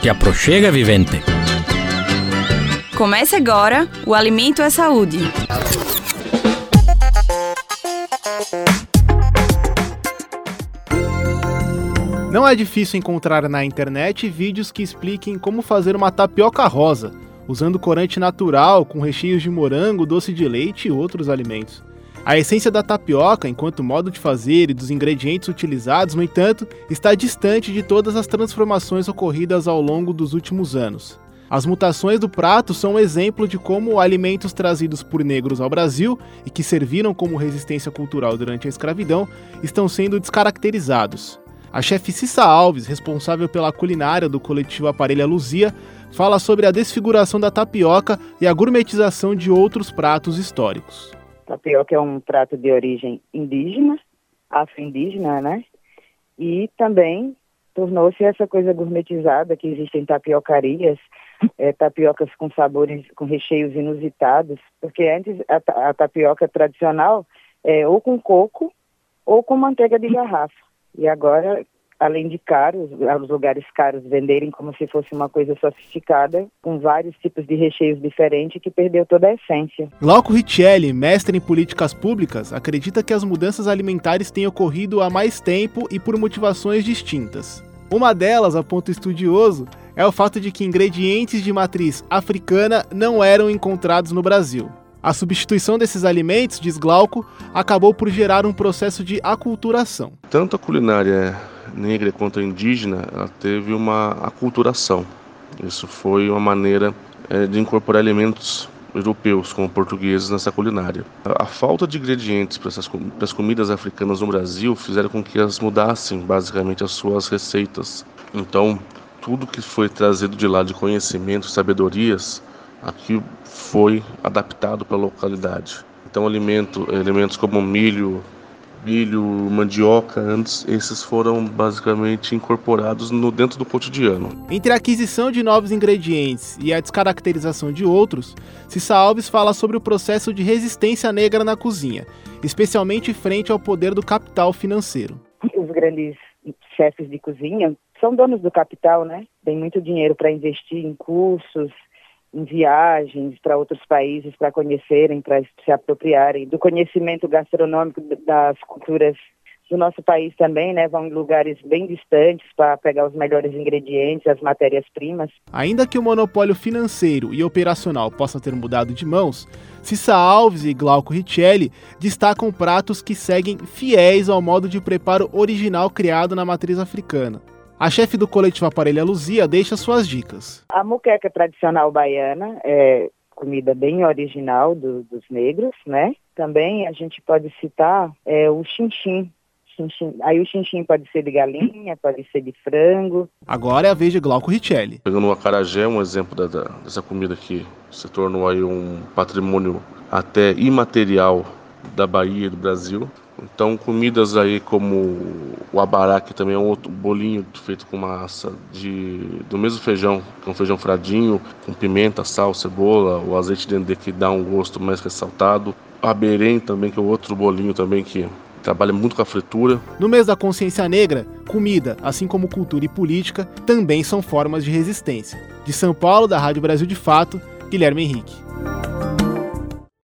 Te aproxega, vivente. Comece agora o Alimento é Saúde. Não é difícil encontrar na internet vídeos que expliquem como fazer uma tapioca rosa, usando corante natural com recheios de morango, doce de leite e outros alimentos. A essência da tapioca, enquanto modo de fazer e dos ingredientes utilizados, no entanto, está distante de todas as transformações ocorridas ao longo dos últimos anos. As mutações do prato são um exemplo de como alimentos trazidos por negros ao Brasil e que serviram como resistência cultural durante a escravidão estão sendo descaracterizados. A chefe Cissa Alves, responsável pela culinária do coletivo Aparelha Luzia, fala sobre a desfiguração da tapioca e a gourmetização de outros pratos históricos. Tapioca é um prato de origem indígena, afro-indígena, né? E também tornou-se essa coisa gourmetizada que existem tapiocarias, é, tapiocas com sabores, com recheios inusitados, porque antes a, a tapioca tradicional é ou com coco ou com manteiga de garrafa. E agora, além de caros, os lugares caros venderem como se fosse uma coisa sofisticada, com vários tipos de recheios diferentes, que perdeu toda a essência. Glauco Richelli, mestre em políticas públicas, acredita que as mudanças alimentares têm ocorrido há mais tempo e por motivações distintas. Uma delas, aponta o estudioso, é o fato de que ingredientes de matriz africana não eram encontrados no Brasil. A substituição desses alimentos, diz Glauco, acabou por gerar um processo de aculturação. Tanto a culinária negra quanto a indígena ela teve uma aculturação. Isso foi uma maneira é, de incorporar elementos europeus como portugueses nessa culinária. A falta de ingredientes para, essas, para as comidas africanas no Brasil fizeram com que elas mudassem basicamente as suas receitas. Então, tudo que foi trazido de lá de conhecimento, sabedorias, aqui foi adaptado para a localidade. Então, alimento, elementos como milho, milho, mandioca, antes esses foram basicamente incorporados no dentro do cotidiano. Entre a aquisição de novos ingredientes e a descaracterização de outros, Cissa Alves fala sobre o processo de resistência negra na cozinha, especialmente frente ao poder do capital financeiro. Os grandes chefes de cozinha são donos do capital, né? Tem muito dinheiro para investir em cursos, em viagens para outros países para conhecerem, para se apropriarem do conhecimento gastronômico das culturas do nosso país também, né? Vão em lugares bem distantes para pegar os melhores ingredientes, as matérias-primas. Ainda que o monopólio financeiro e operacional possa ter mudado de mãos, Cissa Alves e Glauco Richelli destacam pratos que seguem fiéis ao modo de preparo original criado na matriz africana. A chefe do coletivo Aparelha Luzia deixa suas dicas. A muqueca tradicional baiana é comida bem original do, dos negros, né? Também a gente pode citar é, o chinchim. Chinchim. Aí o chinchim pode ser de galinha, pode ser de frango. Agora é a vez de Glauco Richelli. Pegando o acarajé, um exemplo da, da, dessa comida que se tornou aí um patrimônio até imaterial da Bahia e do Brasil. Então, comidas aí como o abará, que também é um outro bolinho feito com massa de, do mesmo feijão, que é um feijão fradinho, com pimenta, sal, cebola, o azeite de dendê que dá um gosto mais ressaltado. O aberém também, que é outro bolinho também que trabalha muito com a fritura. No mês da consciência negra, comida, assim como cultura e política, também são formas de resistência. De São Paulo, da Rádio Brasil de Fato, Guilherme Henrique.